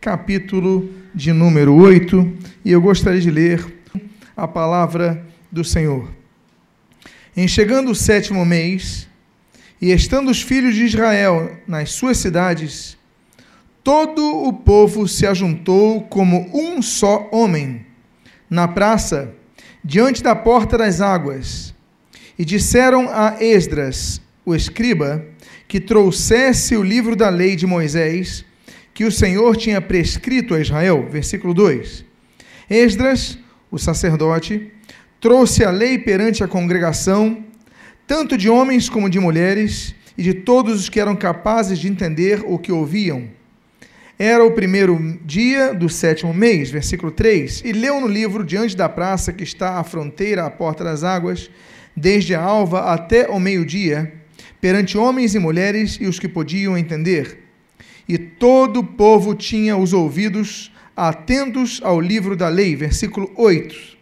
capítulo de número 8, e eu gostaria de ler a palavra do Senhor. Em chegando o sétimo mês, e estando os filhos de Israel nas suas cidades, todo o povo se ajuntou como um só homem, na praça, diante da porta das águas, e disseram a Esdras, o escriba, que trouxesse o livro da lei de Moisés, que o Senhor tinha prescrito a Israel. Versículo 2. Esdras, o sacerdote, trouxe a lei perante a congregação, tanto de homens como de mulheres, e de todos os que eram capazes de entender o que ouviam. Era o primeiro dia do sétimo mês, versículo 3, e leu no livro diante da praça que está à fronteira, à porta das águas, desde a alva até o meio-dia, perante homens e mulheres e os que podiam entender e todo o povo tinha os ouvidos atentos ao livro da lei. Versículo 8.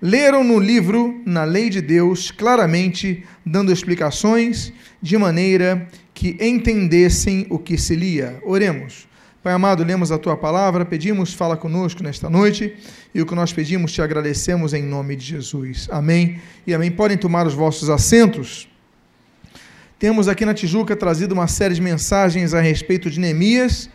Leram no livro, na lei de Deus, claramente, dando explicações, de maneira que entendessem o que se lia. Oremos. Pai amado, lemos a tua palavra, pedimos, fala conosco nesta noite, e o que nós pedimos te agradecemos em nome de Jesus. Amém e amém. Podem tomar os vossos assentos. Temos aqui na Tijuca trazido uma série de mensagens a respeito de Neemias.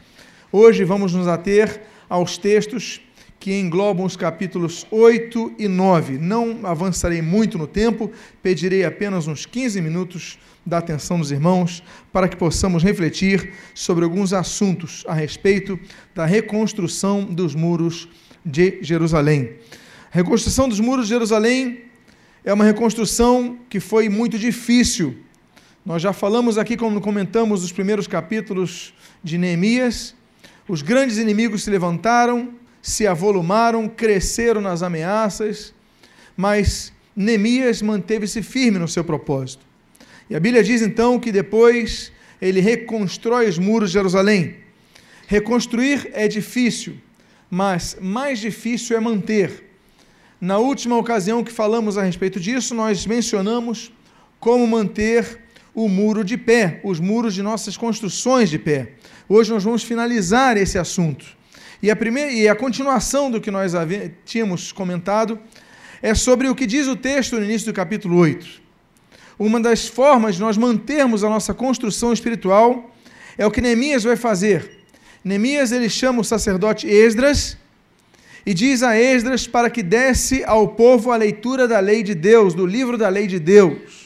Hoje vamos nos ater aos textos que englobam os capítulos 8 e 9. Não avançarei muito no tempo, pedirei apenas uns 15 minutos da atenção dos irmãos para que possamos refletir sobre alguns assuntos a respeito da reconstrução dos muros de Jerusalém. A reconstrução dos muros de Jerusalém é uma reconstrução que foi muito difícil nós já falamos aqui, quando comentamos os primeiros capítulos de Neemias, os grandes inimigos se levantaram, se avolumaram, cresceram nas ameaças, mas Neemias manteve-se firme no seu propósito. E a Bíblia diz então que depois ele reconstrói os muros de Jerusalém. Reconstruir é difícil, mas mais difícil é manter. Na última ocasião que falamos a respeito disso, nós mencionamos como manter o muro de pé, os muros de nossas construções de pé. Hoje nós vamos finalizar esse assunto. E a, primeira, e a continuação do que nós tínhamos comentado é sobre o que diz o texto no início do capítulo 8. Uma das formas de nós mantermos a nossa construção espiritual é o que Neemias vai fazer. Neemias ele chama o sacerdote Esdras e diz a Esdras para que desse ao povo a leitura da lei de Deus, do livro da lei de Deus.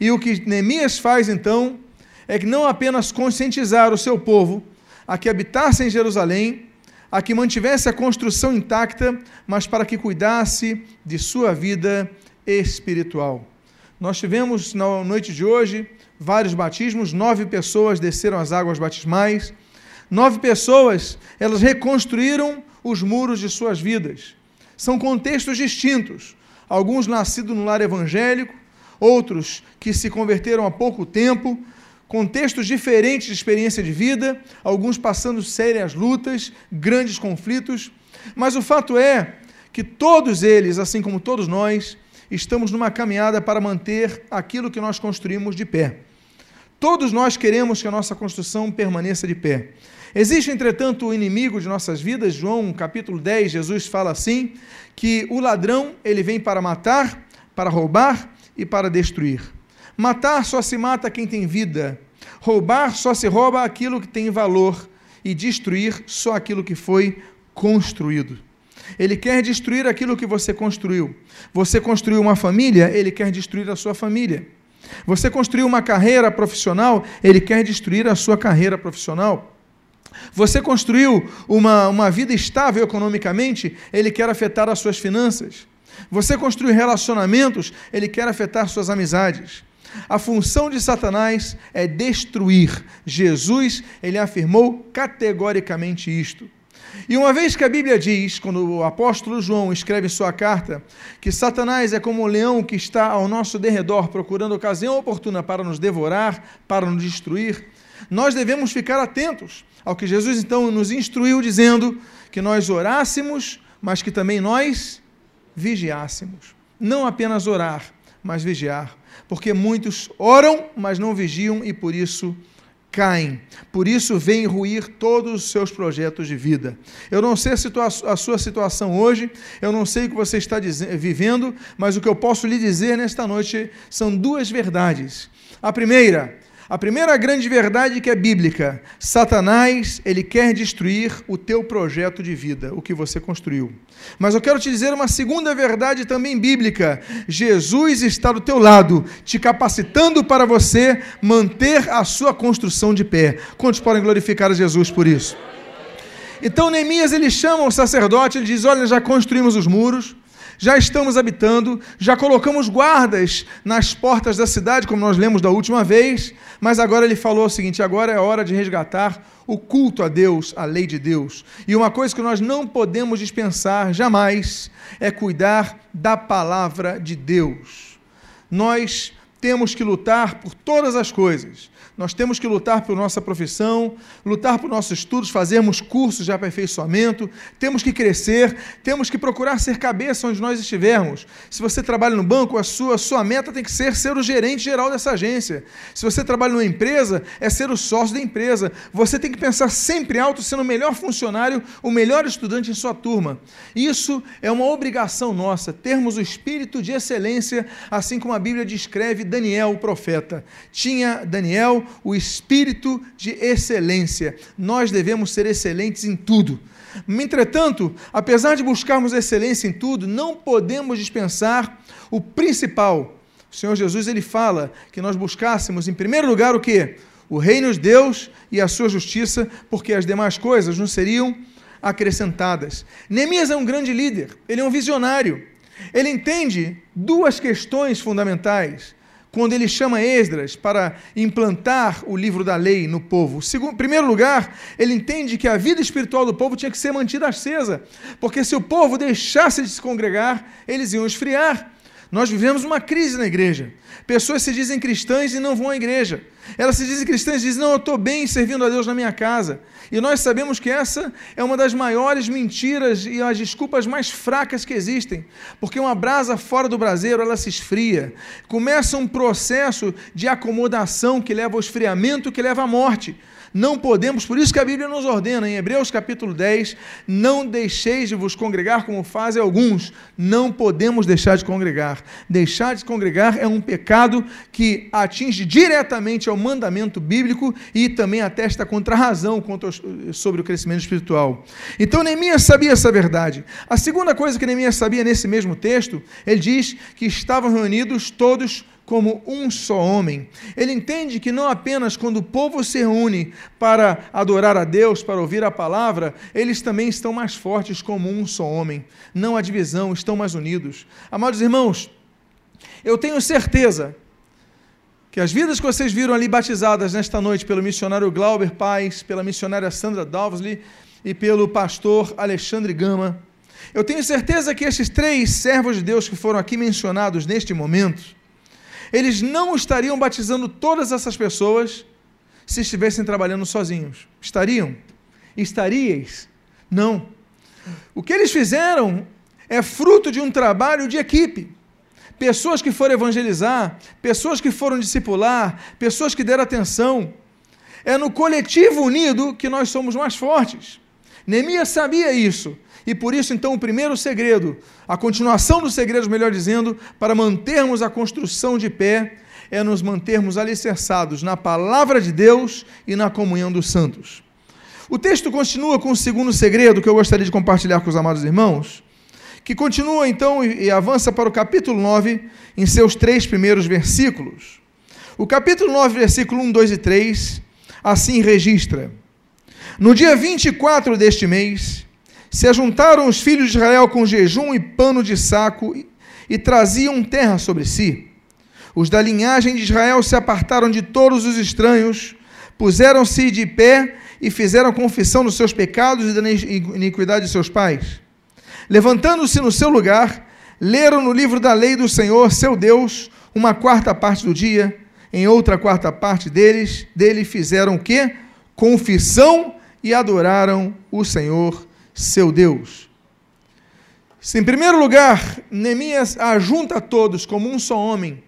E o que Neemias faz então é que não apenas conscientizar o seu povo a que habitasse em Jerusalém, a que mantivesse a construção intacta, mas para que cuidasse de sua vida espiritual. Nós tivemos na noite de hoje vários batismos, nove pessoas desceram as águas batismais, nove pessoas, elas reconstruíram os muros de suas vidas. São contextos distintos, alguns nascidos no lar evangélico, outros que se converteram há pouco tempo, contextos diferentes de experiência de vida, alguns passando sérias lutas, grandes conflitos, mas o fato é que todos eles, assim como todos nós, estamos numa caminhada para manter aquilo que nós construímos de pé. Todos nós queremos que a nossa construção permaneça de pé. Existe, entretanto, o inimigo de nossas vidas, João capítulo 10, Jesus fala assim, que o ladrão, ele vem para matar, para roubar e para destruir. Matar só se mata quem tem vida. Roubar só se rouba aquilo que tem valor. E destruir só aquilo que foi construído. Ele quer destruir aquilo que você construiu. Você construiu uma família, ele quer destruir a sua família. Você construiu uma carreira profissional, ele quer destruir a sua carreira profissional. Você construiu uma, uma vida estável economicamente, ele quer afetar as suas finanças. Você construir relacionamentos, ele quer afetar suas amizades. A função de Satanás é destruir. Jesus, ele afirmou categoricamente isto. E uma vez que a Bíblia diz, quando o apóstolo João escreve sua carta, que Satanás é como um leão que está ao nosso derredor procurando ocasião oportuna para nos devorar, para nos destruir, nós devemos ficar atentos ao que Jesus então nos instruiu, dizendo que nós orássemos, mas que também nós vigiássemos. Não apenas orar, mas vigiar. Porque muitos oram, mas não vigiam e por isso caem. Por isso vem ruir todos os seus projetos de vida. Eu não sei a, situa a sua situação hoje, eu não sei o que você está vivendo, mas o que eu posso lhe dizer nesta noite são duas verdades. A primeira, a primeira grande verdade que é bíblica, Satanás, ele quer destruir o teu projeto de vida, o que você construiu. Mas eu quero te dizer uma segunda verdade também bíblica. Jesus está do teu lado, te capacitando para você manter a sua construção de pé. Quantos podem glorificar a Jesus por isso? Então Neemias ele chama o sacerdote, ele diz: "Olha, já construímos os muros, já estamos habitando, já colocamos guardas nas portas da cidade, como nós lemos da última vez, mas agora ele falou o seguinte: agora é hora de resgatar o culto a Deus, a lei de Deus. E uma coisa que nós não podemos dispensar jamais é cuidar da palavra de Deus. Nós temos que lutar por todas as coisas nós temos que lutar por nossa profissão, lutar por nossos estudos, fazermos cursos de aperfeiçoamento, temos que crescer, temos que procurar ser cabeça onde nós estivermos. Se você trabalha no banco, a sua, a sua meta tem que ser ser o gerente geral dessa agência. Se você trabalha numa empresa, é ser o sócio da empresa. Você tem que pensar sempre alto, sendo o melhor funcionário, o melhor estudante em sua turma. Isso é uma obrigação nossa, termos o espírito de excelência, assim como a Bíblia descreve Daniel, o profeta. Tinha Daniel o espírito de excelência. Nós devemos ser excelentes em tudo. Entretanto, apesar de buscarmos excelência em tudo, não podemos dispensar o principal. O Senhor Jesus ele fala que nós buscássemos em primeiro lugar o que? O reino de Deus e a sua justiça, porque as demais coisas não seriam acrescentadas. Neemias é um grande líder, ele é um visionário. Ele entende duas questões fundamentais quando ele chama Esdras para implantar o livro da lei no povo. Em primeiro lugar, ele entende que a vida espiritual do povo tinha que ser mantida acesa, porque se o povo deixasse de se congregar, eles iam esfriar. Nós vivemos uma crise na igreja. Pessoas se dizem cristãs e não vão à igreja. Elas se dizem cristãs e dizem: Não, eu estou bem servindo a Deus na minha casa. E nós sabemos que essa é uma das maiores mentiras e as desculpas mais fracas que existem. Porque uma brasa fora do braseiro, ela se esfria. Começa um processo de acomodação que leva ao esfriamento, que leva à morte. Não podemos, por isso que a Bíblia nos ordena, em Hebreus capítulo 10, não deixeis de vos congregar como fazem alguns. Não podemos deixar de congregar. Deixar de congregar é um pecado que atinge diretamente ao mandamento bíblico e também atesta contra a razão sobre o crescimento espiritual. Então Neemias sabia essa verdade. A segunda coisa que Neemias sabia nesse mesmo texto, ele diz que estavam reunidos todos como um só homem. Ele entende que não apenas quando o povo se reúne para adorar a Deus, para ouvir a palavra, eles também estão mais fortes como um só homem. Não há divisão, estão mais unidos. Amados irmãos, eu tenho certeza que as vidas que vocês viram ali batizadas nesta noite pelo missionário Glauber Paz, pela missionária Sandra Dalvesley e pelo pastor Alexandre Gama, eu tenho certeza que esses três servos de Deus que foram aqui mencionados neste momento, eles não estariam batizando todas essas pessoas se estivessem trabalhando sozinhos. Estariam? Estaríeis? Não. O que eles fizeram é fruto de um trabalho de equipe. Pessoas que foram evangelizar, pessoas que foram discipular, pessoas que deram atenção. É no coletivo unido que nós somos mais fortes. Neemias sabia isso. E por isso, então, o primeiro segredo, a continuação dos segredos, melhor dizendo, para mantermos a construção de pé, é nos mantermos alicerçados na palavra de Deus e na comunhão dos santos. O texto continua com o segundo segredo que eu gostaria de compartilhar com os amados irmãos, que continua então e avança para o capítulo 9, em seus três primeiros versículos. O capítulo 9, versículo 1, 2 e 3, assim registra: No dia 24 deste mês, se ajuntaram os filhos de Israel com jejum e pano de saco e, e traziam terra sobre si. Os da linhagem de Israel se apartaram de todos os estranhos, puseram-se de pé e fizeram confissão dos seus pecados e da iniquidade de seus pais. Levantando-se no seu lugar, leram no livro da lei do Senhor, seu Deus, uma quarta parte do dia, em outra quarta parte deles, dele fizeram o quê? Confissão e adoraram o Senhor seu Deus. Em primeiro lugar, Neemias ajunta todos como um só homem,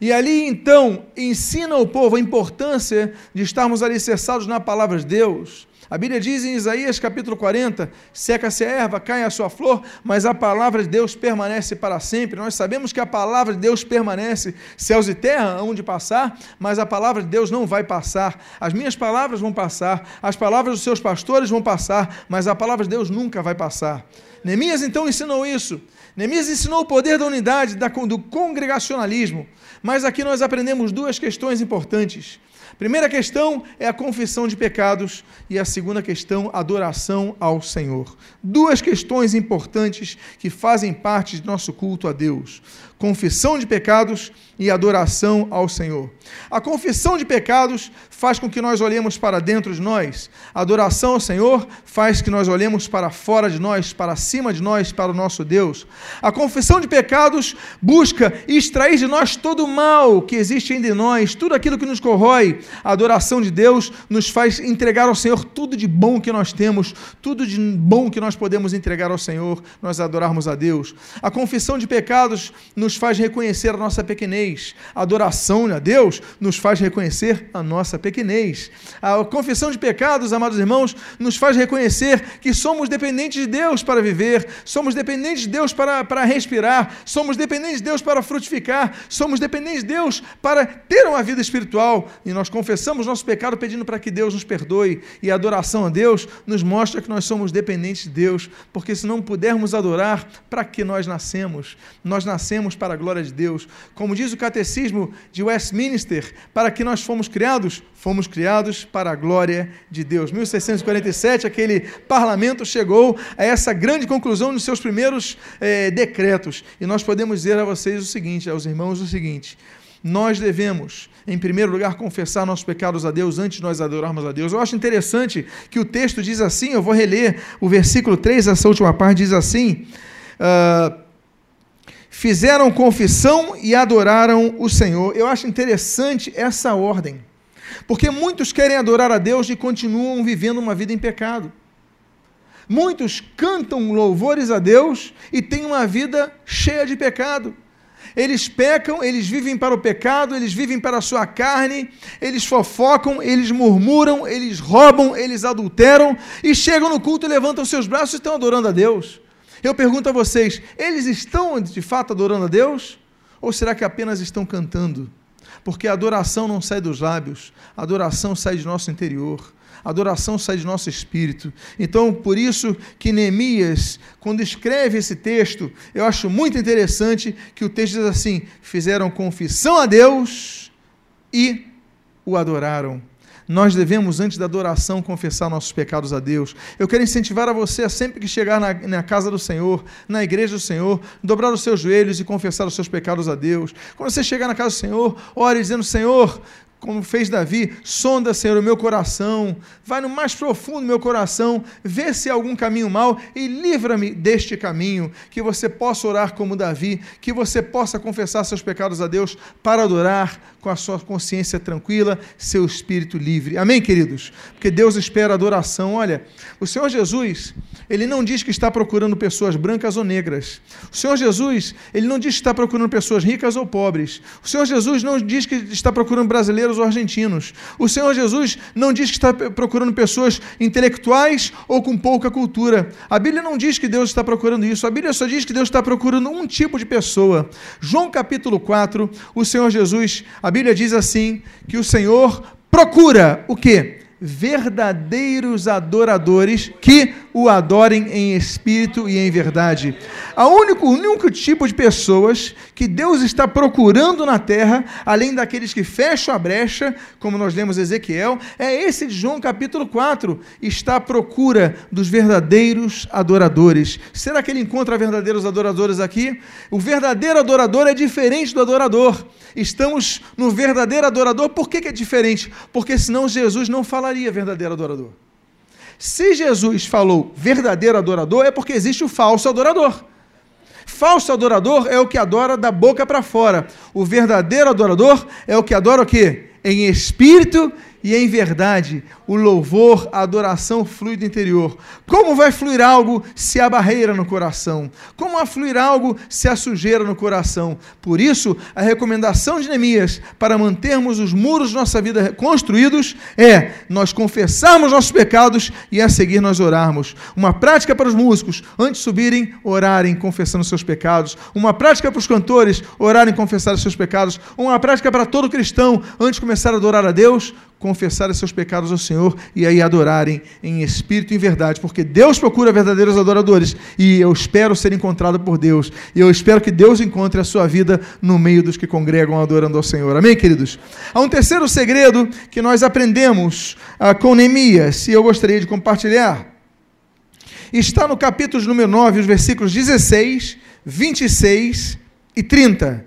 E ali então ensina ao povo a importância de estarmos alicerçados na palavra de Deus. A Bíblia diz em Isaías capítulo 40: seca-se a erva, cai a sua flor, mas a palavra de Deus permanece para sempre. Nós sabemos que a palavra de Deus permanece, céus e terra hão de passar, mas a palavra de Deus não vai passar. As minhas palavras vão passar, as palavras dos seus pastores vão passar, mas a palavra de Deus nunca vai passar. Neemias então ensinou isso. Neemias ensinou o poder da unidade, do congregacionalismo. Mas aqui nós aprendemos duas questões importantes. Primeira questão é a confissão de pecados e a segunda questão, adoração ao Senhor. Duas questões importantes que fazem parte de nosso culto a Deus: confissão de pecados e adoração ao Senhor. A confissão de pecados faz com que nós olhemos para dentro de nós. A adoração ao Senhor faz que nós olhemos para fora de nós, para cima de nós, para o nosso Deus. A confissão de pecados busca extrair de nós todo o mal que existe em nós, tudo aquilo que nos corrói. A adoração de Deus nos faz entregar ao Senhor tudo de bom que nós temos, tudo de bom que nós podemos entregar ao Senhor, nós adorarmos a Deus. A confissão de pecados nos faz reconhecer a nossa pequenez. A adoração a Deus nos faz reconhecer a nossa pequenez. A confissão de pecados, amados irmãos, nos faz reconhecer que somos dependentes de Deus para viver, somos dependentes de Deus para, para respirar, somos dependentes de Deus para frutificar, somos dependentes de Deus para ter uma vida espiritual. E nós confessamos nosso pecado pedindo para que Deus nos perdoe. E a adoração a Deus nos mostra que nós somos dependentes de Deus, porque se não pudermos adorar, para que nós nascemos? Nós nascemos para a glória de Deus. Como diz o catecismo de Westminster, para que nós fomos criados? Fomos criados para a glória de Deus. 1647, aquele parlamento chegou a essa grande conclusão nos seus primeiros eh, decretos. E nós podemos dizer a vocês o seguinte, aos irmãos o seguinte: nós devemos, em primeiro lugar, confessar nossos pecados a Deus antes de nós adorarmos a Deus. Eu acho interessante que o texto diz assim, eu vou reler o versículo 3, essa última parte diz assim. Uh, fizeram confissão e adoraram o Senhor. Eu acho interessante essa ordem, porque muitos querem adorar a Deus e continuam vivendo uma vida em pecado. Muitos cantam louvores a Deus e têm uma vida cheia de pecado. Eles pecam, eles vivem para o pecado, eles vivem para a sua carne, eles fofocam, eles murmuram, eles roubam, eles adulteram e chegam no culto levantam seus braços e estão adorando a Deus. Eu pergunto a vocês: eles estão de fato adorando a Deus? Ou será que apenas estão cantando? Porque a adoração não sai dos lábios, a adoração sai de nosso interior. A adoração sai de nosso espírito. Então, por isso que Neemias, quando escreve esse texto, eu acho muito interessante que o texto diz assim: fizeram confissão a Deus e o adoraram nós devemos, antes da adoração, confessar nossos pecados a Deus. Eu quero incentivar a você a sempre que chegar na, na, casa do Senhor, na igreja do Senhor, dobrar os seus joelhos e confessar os seus pecados a Deus. Quando você chegar na casa do Senhor, ore dizendo: Senhor, como fez Davi, sonda, Senhor, o meu coração, vai no mais profundo do meu coração, vê se há algum caminho mau e livra-me deste caminho, que você possa orar como Davi, que você possa confessar seus pecados a Deus para adorar com a sua consciência tranquila, seu espírito livre. Amém, queridos? Porque Deus espera adoração. Olha, o Senhor Jesus, ele não diz que está procurando pessoas brancas ou negras. O Senhor Jesus, ele não diz que está procurando pessoas ricas ou pobres. O Senhor Jesus não diz que está procurando brasileiros ou argentinos. O Senhor Jesus não diz que está procurando pessoas intelectuais ou com pouca cultura. A Bíblia não diz que Deus está procurando isso. A Bíblia só diz que Deus está procurando um tipo de pessoa. João capítulo 4, o Senhor Jesus, a Bíblia diz assim: que o Senhor procura o quê? verdadeiros adoradores que o adorem em espírito e em verdade. A único, o único tipo de pessoas que Deus está procurando na terra, além daqueles que fecham a brecha, como nós lemos Ezequiel, é esse de João capítulo 4. Está à procura dos verdadeiros adoradores. Será que ele encontra verdadeiros adoradores aqui? O verdadeiro adorador é diferente do adorador. Estamos no verdadeiro adorador, por que, que é diferente? Porque senão Jesus não falaria verdadeiro adorador. Se Jesus falou verdadeiro adorador, é porque existe o falso adorador. Falso adorador é o que adora da boca para fora. O verdadeiro adorador é o que adora o quê? Em espírito e em verdade o louvor, a adoração flui do interior. Como vai fluir algo se há barreira no coração? Como vai fluir algo se há sujeira no coração? Por isso, a recomendação de Neemias para mantermos os muros de nossa vida construídos é nós confessarmos nossos pecados e a seguir nós orarmos. Uma prática para os músicos, antes de subirem, orarem confessando seus pecados. Uma prática para os cantores, orarem confessar os seus pecados. Uma prática para todo cristão, antes de começar a adorar a Deus, confessarem seus pecados ao Senhor e aí adorarem em espírito e em verdade, porque Deus procura verdadeiros adoradores e eu espero ser encontrado por Deus. E eu espero que Deus encontre a sua vida no meio dos que congregam adorando ao Senhor. Amém, queridos? Há um terceiro segredo que nós aprendemos ah, com Neemias e eu gostaria de compartilhar. Está no capítulo número 9, os versículos 16, 26 e 30.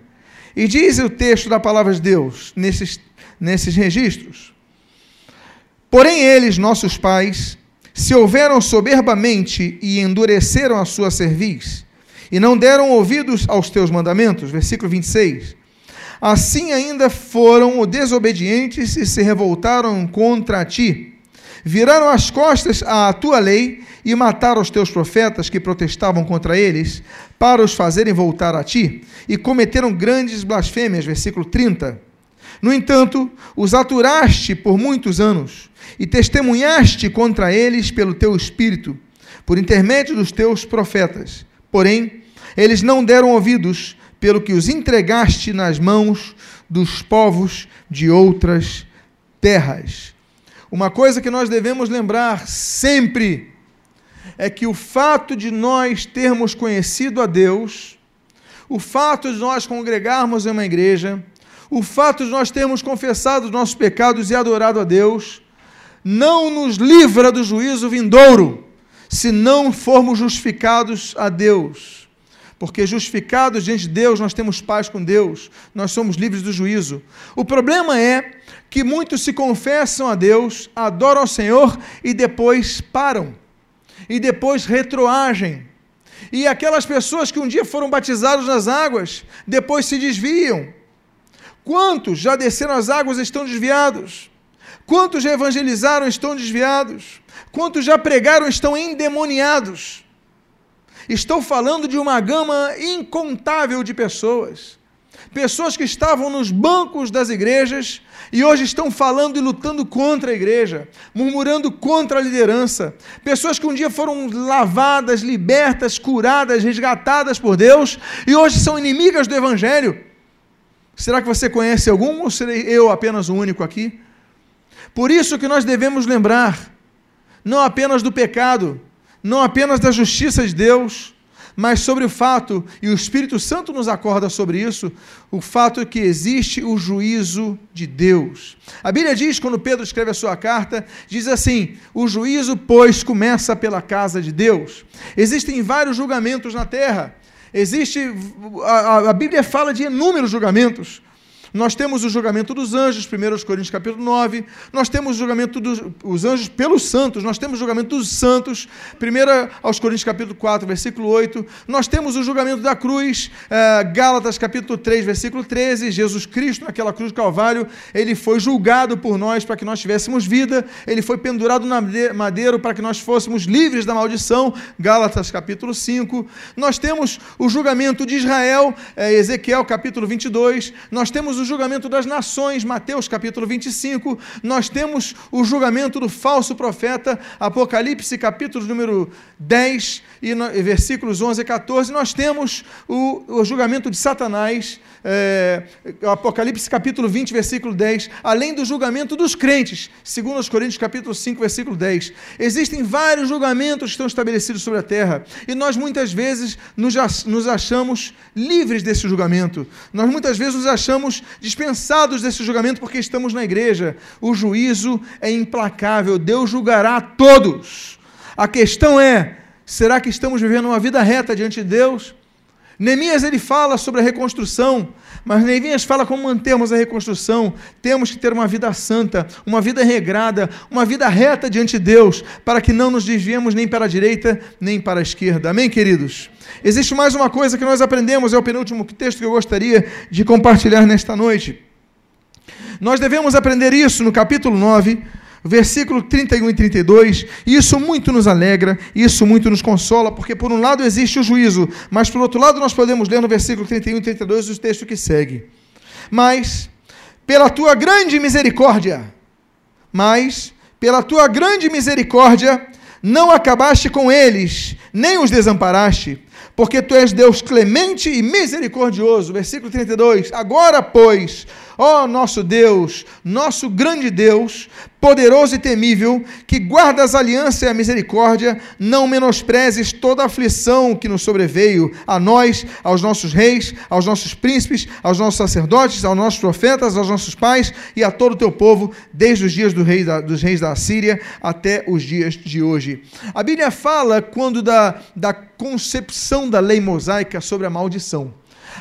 E diz o texto da palavra de Deus nesses, nesses registros. Porém, eles, nossos pais, se houveram soberbamente e endureceram a sua cerviz, e não deram ouvidos aos teus mandamentos. Versículo 26. Assim ainda foram desobedientes e se revoltaram contra ti. Viraram as costas à tua lei e mataram os teus profetas que protestavam contra eles, para os fazerem voltar a ti, e cometeram grandes blasfêmias. Versículo 30. No entanto, os aturaste por muitos anos e testemunhaste contra eles pelo teu espírito, por intermédio dos teus profetas. Porém, eles não deram ouvidos, pelo que os entregaste nas mãos dos povos de outras terras. Uma coisa que nós devemos lembrar sempre é que o fato de nós termos conhecido a Deus, o fato de nós congregarmos em uma igreja, o fato de nós termos confessado os nossos pecados e adorado a Deus, não nos livra do juízo vindouro, se não formos justificados a Deus. Porque justificados diante de Deus, nós temos paz com Deus, nós somos livres do juízo. O problema é que muitos se confessam a Deus, adoram ao Senhor e depois param, e depois retroagem. E aquelas pessoas que um dia foram batizadas nas águas, depois se desviam. Quantos já desceram as águas estão desviados? Quantos já evangelizaram estão desviados? Quantos já pregaram estão endemoniados? Estou falando de uma gama incontável de pessoas. Pessoas que estavam nos bancos das igrejas e hoje estão falando e lutando contra a igreja, murmurando contra a liderança. Pessoas que um dia foram lavadas, libertas, curadas, resgatadas por Deus e hoje são inimigas do evangelho. Será que você conhece algum ou serei eu apenas o único aqui? Por isso que nós devemos lembrar, não apenas do pecado, não apenas da justiça de Deus, mas sobre o fato, e o Espírito Santo nos acorda sobre isso, o fato que existe o juízo de Deus. A Bíblia diz, quando Pedro escreve a sua carta, diz assim: o juízo, pois, começa pela casa de Deus. Existem vários julgamentos na terra. Existe, a, a Bíblia fala de inúmeros julgamentos. Nós temos o julgamento dos anjos, 1 Coríntios capítulo 9. Nós temos o julgamento dos anjos pelos santos. Nós temos o julgamento dos santos, 1 aos Coríntios capítulo 4, versículo 8. Nós temos o julgamento da cruz, eh, Gálatas capítulo 3, versículo 13. Jesus Cristo, naquela cruz do Calvário, ele foi julgado por nós para que nós tivéssemos vida. Ele foi pendurado na madeiro para que nós fôssemos livres da maldição. Gálatas capítulo 5. Nós temos o julgamento de Israel, eh, Ezequiel capítulo 22. Nós temos o julgamento das nações, Mateus capítulo 25, nós temos o julgamento do falso profeta, Apocalipse capítulo número 10 e, no, versículos 11 e 14, nós temos o, o julgamento de Satanás, é, Apocalipse capítulo 20, versículo 10, além do julgamento dos crentes, segundo os Coríntios capítulo 5, versículo 10. Existem vários julgamentos que estão estabelecidos sobre a terra, e nós muitas vezes nos, nos achamos livres desse julgamento. Nós muitas vezes nos achamos dispensados desse julgamento porque estamos na igreja. O juízo é implacável, Deus julgará todos. A questão é: será que estamos vivendo uma vida reta diante de Deus? Neemias ele fala sobre a reconstrução, mas Neemias fala como mantermos a reconstrução. Temos que ter uma vida santa, uma vida regrada, uma vida reta diante de Deus, para que não nos desviemos nem para a direita nem para a esquerda. Amém, queridos? Existe mais uma coisa que nós aprendemos, é o penúltimo texto que eu gostaria de compartilhar nesta noite. Nós devemos aprender isso no capítulo 9, versículo 31 e 32. E isso muito nos alegra, isso muito nos consola, porque por um lado existe o juízo, mas por outro lado nós podemos ler no versículo 31 e 32 o texto que segue. Mas, pela tua grande misericórdia, mas, pela tua grande misericórdia, não acabaste com eles, nem os desamparaste, porque tu és Deus clemente e misericordioso. Versículo 32. Agora, pois, ó nosso Deus, nosso grande Deus, poderoso e temível, que guardas a aliança e a misericórdia, não menosprezes toda a aflição que nos sobreveio, a nós, aos nossos reis, aos nossos príncipes, aos nossos sacerdotes, aos nossos profetas, aos nossos pais e a todo o teu povo, desde os dias do rei da, dos reis da Assíria até os dias de hoje. A Bíblia fala quando da, da concepção da lei mosaica sobre a maldição.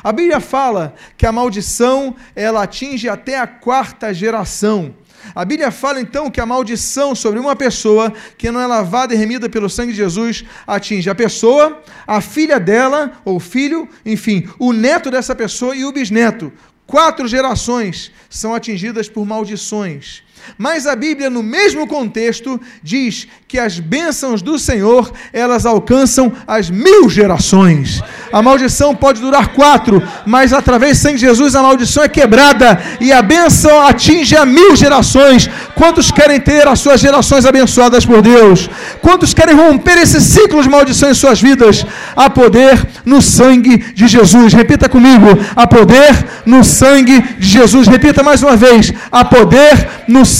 A Bíblia fala que a maldição ela atinge até a quarta geração. A Bíblia fala então que a maldição sobre uma pessoa que não é lavada e remida pelo sangue de Jesus atinge a pessoa, a filha dela, ou filho, enfim, o neto dessa pessoa e o bisneto. Quatro gerações são atingidas por maldições. Mas a Bíblia, no mesmo contexto, diz que as bênçãos do Senhor, elas alcançam as mil gerações. A maldição pode durar quatro, mas através de Jesus a maldição é quebrada e a bênção atinge a mil gerações. Quantos querem ter as suas gerações abençoadas por Deus? Quantos querem romper esse ciclo de maldição em suas vidas? Há poder no sangue de Jesus. Repita comigo: há poder no sangue de Jesus. Repita mais uma vez: há poder no sangue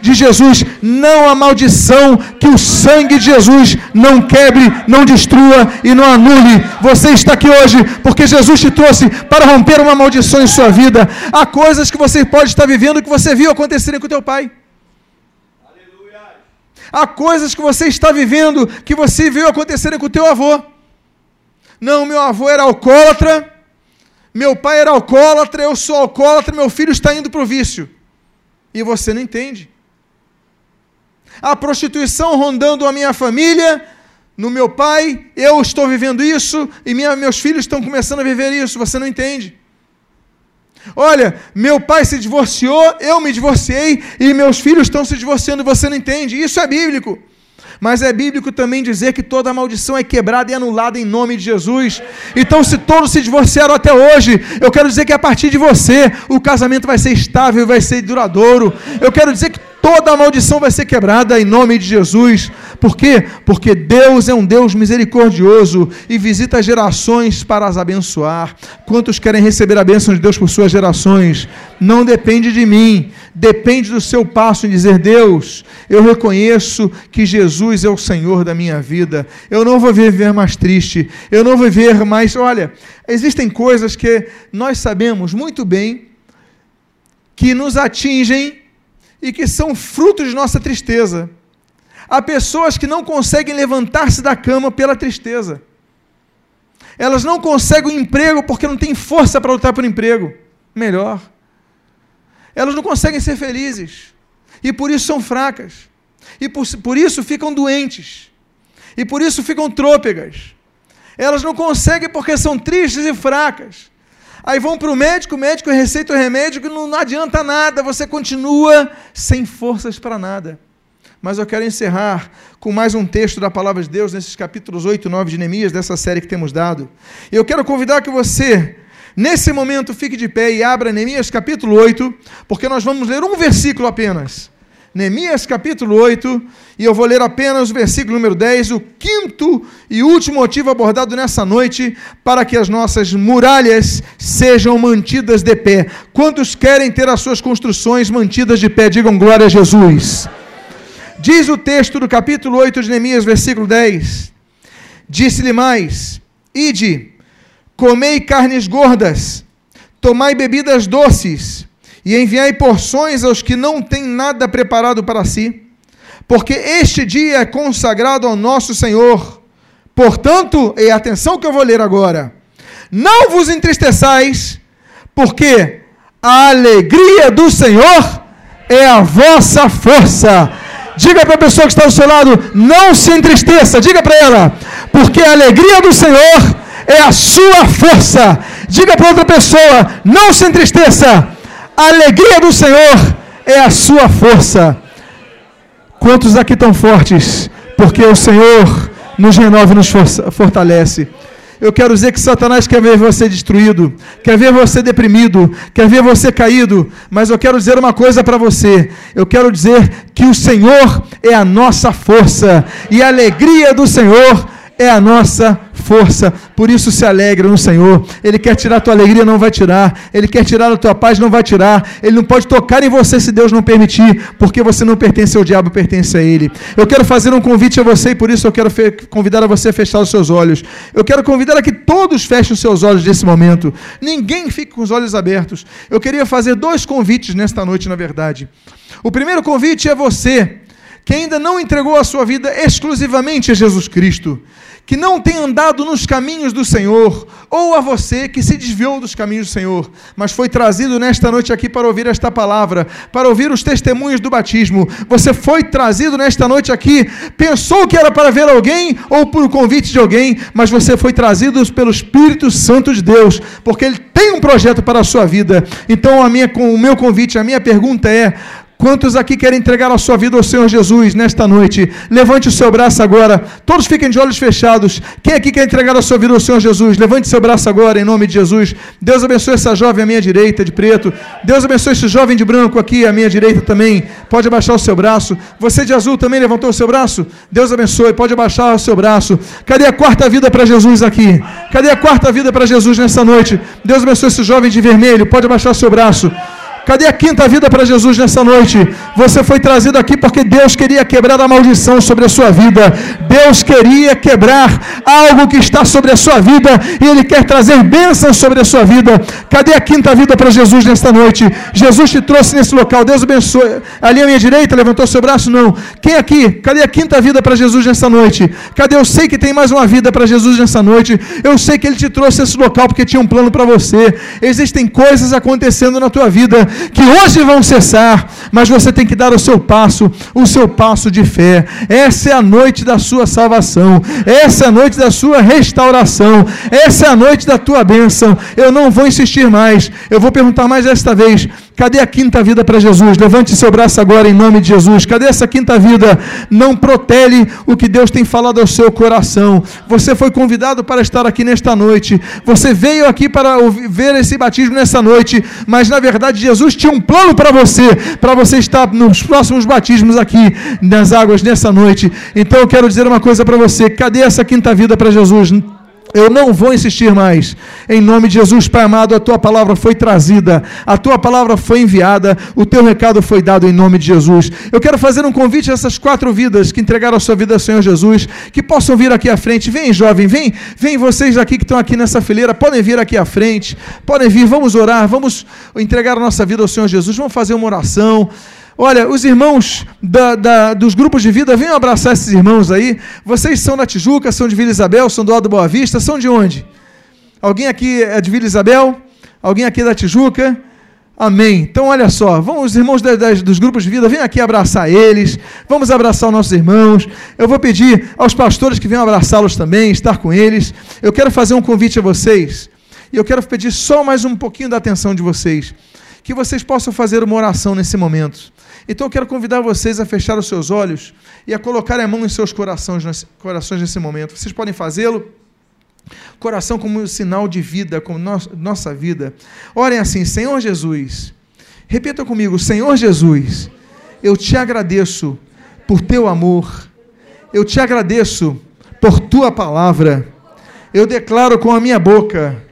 de Jesus. Não há maldição que o sangue de Jesus não quebre, não destrua e não anule. Você está aqui hoje porque Jesus te trouxe para romper uma maldição em sua vida. Há coisas que você pode estar vivendo que você viu acontecerem com teu pai. Há coisas que você está vivendo que você viu acontecerem com teu avô. Não, meu avô era alcoólatra, meu pai era alcoólatra, eu sou alcoólatra, meu filho está indo para o vício e você não entende. A prostituição rondando a minha família, no meu pai, eu estou vivendo isso e minha, meus filhos estão começando a viver isso, você não entende. Olha, meu pai se divorciou, eu me divorciei e meus filhos estão se divorciando, você não entende. Isso é bíblico. Mas é bíblico também dizer que toda maldição é quebrada e anulada em nome de Jesus. Então, se todos se divorciaram até hoje, eu quero dizer que a partir de você, o casamento vai ser estável, vai ser duradouro. Eu quero dizer que toda maldição vai ser quebrada em nome de Jesus. Por quê? Porque Deus é um Deus misericordioso e visita gerações para as abençoar. Quantos querem receber a bênção de Deus por suas gerações? Não depende de mim, depende do seu passo em dizer: Deus, eu reconheço que Jesus é o Senhor da minha vida. Eu não vou viver mais triste, eu não vou viver mais. Olha, existem coisas que nós sabemos muito bem que nos atingem e que são frutos de nossa tristeza. Há pessoas que não conseguem levantar-se da cama pela tristeza. Elas não conseguem um emprego porque não têm força para lutar por um emprego melhor. Elas não conseguem ser felizes. E por isso são fracas. E por, por isso ficam doentes. E por isso ficam trôpegas. Elas não conseguem porque são tristes e fracas. Aí vão para o médico, o médico receita o remédio que não, não adianta nada, você continua sem forças para nada. Mas eu quero encerrar com mais um texto da palavra de Deus, nesses capítulos 8 e 9 de Neemias, dessa série que temos dado. Eu quero convidar que você Nesse momento, fique de pé e abra Neemias capítulo 8, porque nós vamos ler um versículo apenas. Neemias capítulo 8, e eu vou ler apenas o versículo número 10, o quinto e último motivo abordado nessa noite, para que as nossas muralhas sejam mantidas de pé. Quantos querem ter as suas construções mantidas de pé? Digam glória a Jesus. Diz o texto do capítulo 8 de Neemias, versículo 10: Disse-lhe mais: Ide Comei carnes gordas, tomai bebidas doces, e enviai porções aos que não têm nada preparado para si, porque este dia é consagrado ao nosso Senhor. Portanto, e atenção que eu vou ler agora: não vos entristeçais, porque a alegria do Senhor é a vossa força. Diga para a pessoa que está ao seu lado: não se entristeça. Diga para ela, porque a alegria do Senhor é a sua força. Diga para outra pessoa: não se entristeça. A alegria do Senhor é a sua força. Quantos aqui estão fortes? Porque o Senhor nos renova e nos fortalece. Eu quero dizer que Satanás quer ver você destruído, quer ver você deprimido, quer ver você caído, mas eu quero dizer uma coisa para você. Eu quero dizer que o Senhor é a nossa força e a alegria do Senhor é a nossa força. Por isso se alegra no Senhor. Ele quer tirar a tua alegria, não vai tirar. Ele quer tirar a tua paz, não vai tirar. Ele não pode tocar em você se Deus não permitir, porque você não pertence ao diabo, pertence a ele. Eu quero fazer um convite a você e por isso eu quero convidar a você a fechar os seus olhos. Eu quero convidar a que todos fechem os seus olhos nesse momento. Ninguém fique com os olhos abertos. Eu queria fazer dois convites nesta noite, na verdade. O primeiro convite é você que ainda não entregou a sua vida exclusivamente a Jesus Cristo que não tem andado nos caminhos do Senhor, ou a você que se desviou dos caminhos do Senhor, mas foi trazido nesta noite aqui para ouvir esta palavra, para ouvir os testemunhos do batismo. Você foi trazido nesta noite aqui, pensou que era para ver alguém ou por convite de alguém, mas você foi trazido pelo Espírito Santo de Deus, porque Ele tem um projeto para a sua vida. Então, a minha, o meu convite, a minha pergunta é: Quantos aqui querem entregar a sua vida ao Senhor Jesus nesta noite? Levante o seu braço agora. Todos fiquem de olhos fechados. Quem aqui quer entregar a sua vida ao Senhor Jesus? Levante seu braço agora em nome de Jesus. Deus abençoe essa jovem à minha direita, de preto. Deus abençoe esse jovem de branco aqui à minha direita também. Pode abaixar o seu braço. Você de azul também levantou o seu braço? Deus abençoe. Pode abaixar o seu braço. Cadê a quarta vida para Jesus aqui? Cadê a quarta vida para Jesus nessa noite? Deus abençoe esse jovem de vermelho. Pode abaixar o seu braço. Cadê a quinta vida para Jesus nessa noite? Você foi trazido aqui porque Deus queria quebrar a maldição sobre a sua vida. Deus queria quebrar algo que está sobre a sua vida e Ele quer trazer bênçãos sobre a sua vida. Cadê a quinta vida para Jesus nesta noite? Jesus te trouxe nesse local. Deus abençoe. Ali à minha direita, levantou seu braço? Não. Quem aqui? Cadê a quinta vida para Jesus nessa noite? Cadê? Eu sei que tem mais uma vida para Jesus nessa noite. Eu sei que Ele te trouxe nesse local porque tinha um plano para você. Existem coisas acontecendo na tua vida que hoje vão cessar, mas você tem que dar o seu passo, o seu passo de fé. Essa é a noite da sua salvação, essa é a noite da sua restauração, essa é a noite da tua bênção. Eu não vou insistir mais, eu vou perguntar mais esta vez: Cadê a quinta vida para Jesus? Levante seu braço agora em nome de Jesus. Cadê essa quinta vida? Não protele o que Deus tem falado ao seu coração. Você foi convidado para estar aqui nesta noite. Você veio aqui para ver esse batismo nessa noite, mas na verdade Jesus tinha um plano para você, para você estar nos próximos batismos aqui nas águas nessa noite. Então eu quero dizer uma coisa para você: cadê essa quinta vida para Jesus? Eu não vou insistir mais. Em nome de Jesus, Pai amado, a tua palavra foi trazida, a tua palavra foi enviada, o teu recado foi dado em nome de Jesus. Eu quero fazer um convite a essas quatro vidas que entregaram a sua vida ao Senhor Jesus, que possam vir aqui à frente. Vem, jovem, vem, vem vocês aqui que estão aqui nessa fileira, podem vir aqui à frente, podem vir, vamos orar, vamos entregar a nossa vida ao Senhor Jesus, vamos fazer uma oração. Olha, os irmãos da, da, dos grupos de vida, venham abraçar esses irmãos aí. Vocês são da Tijuca, são de Vila Isabel, são do Alto Boa Vista, são de onde? Alguém aqui é de Vila Isabel? Alguém aqui é da Tijuca? Amém. Então, olha só, vamos, os irmãos da, da, dos grupos de vida, venham aqui abraçar eles, vamos abraçar os nossos irmãos. Eu vou pedir aos pastores que venham abraçá-los também, estar com eles. Eu quero fazer um convite a vocês, e eu quero pedir só mais um pouquinho da atenção de vocês, que vocês possam fazer uma oração nesse momento. Então eu quero convidar vocês a fechar os seus olhos e a colocar a mão em seus corações, corações nesse momento. Vocês podem fazê-lo. Coração como sinal de vida, como nossa vida. Orem assim, Senhor Jesus. Repita comigo, Senhor Jesus, eu te agradeço por teu amor. Eu te agradeço por tua palavra. Eu declaro com a minha boca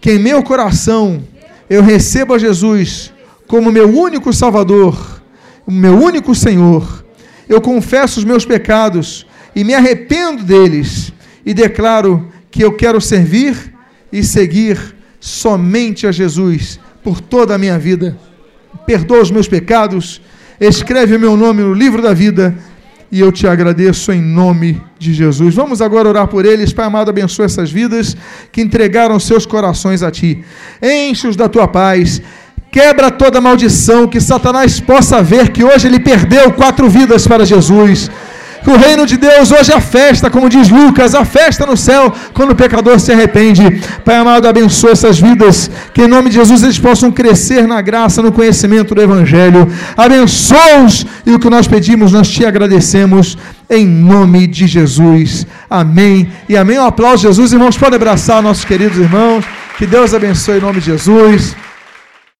que em meu coração eu recebo a Jesus como meu único Salvador o meu único Senhor. Eu confesso os meus pecados e me arrependo deles e declaro que eu quero servir e seguir somente a Jesus por toda a minha vida. Perdoa os meus pecados, escreve o meu nome no livro da vida e eu te agradeço em nome de Jesus. Vamos agora orar por eles. Pai amado, abençoa essas vidas que entregaram seus corações a ti. Enche-os da tua paz Quebra toda maldição, que Satanás possa ver que hoje ele perdeu quatro vidas para Jesus. O reino de Deus hoje é festa, como diz Lucas, a festa no céu quando o pecador se arrepende. Pai amado, abençoa essas vidas, que em nome de Jesus eles possam crescer na graça, no conhecimento do Evangelho. Abençoa-os e o que nós pedimos, nós te agradecemos em nome de Jesus. Amém e amém. Um aplauso, Jesus. Irmãos, podem abraçar nossos queridos irmãos. Que Deus abençoe em nome de Jesus.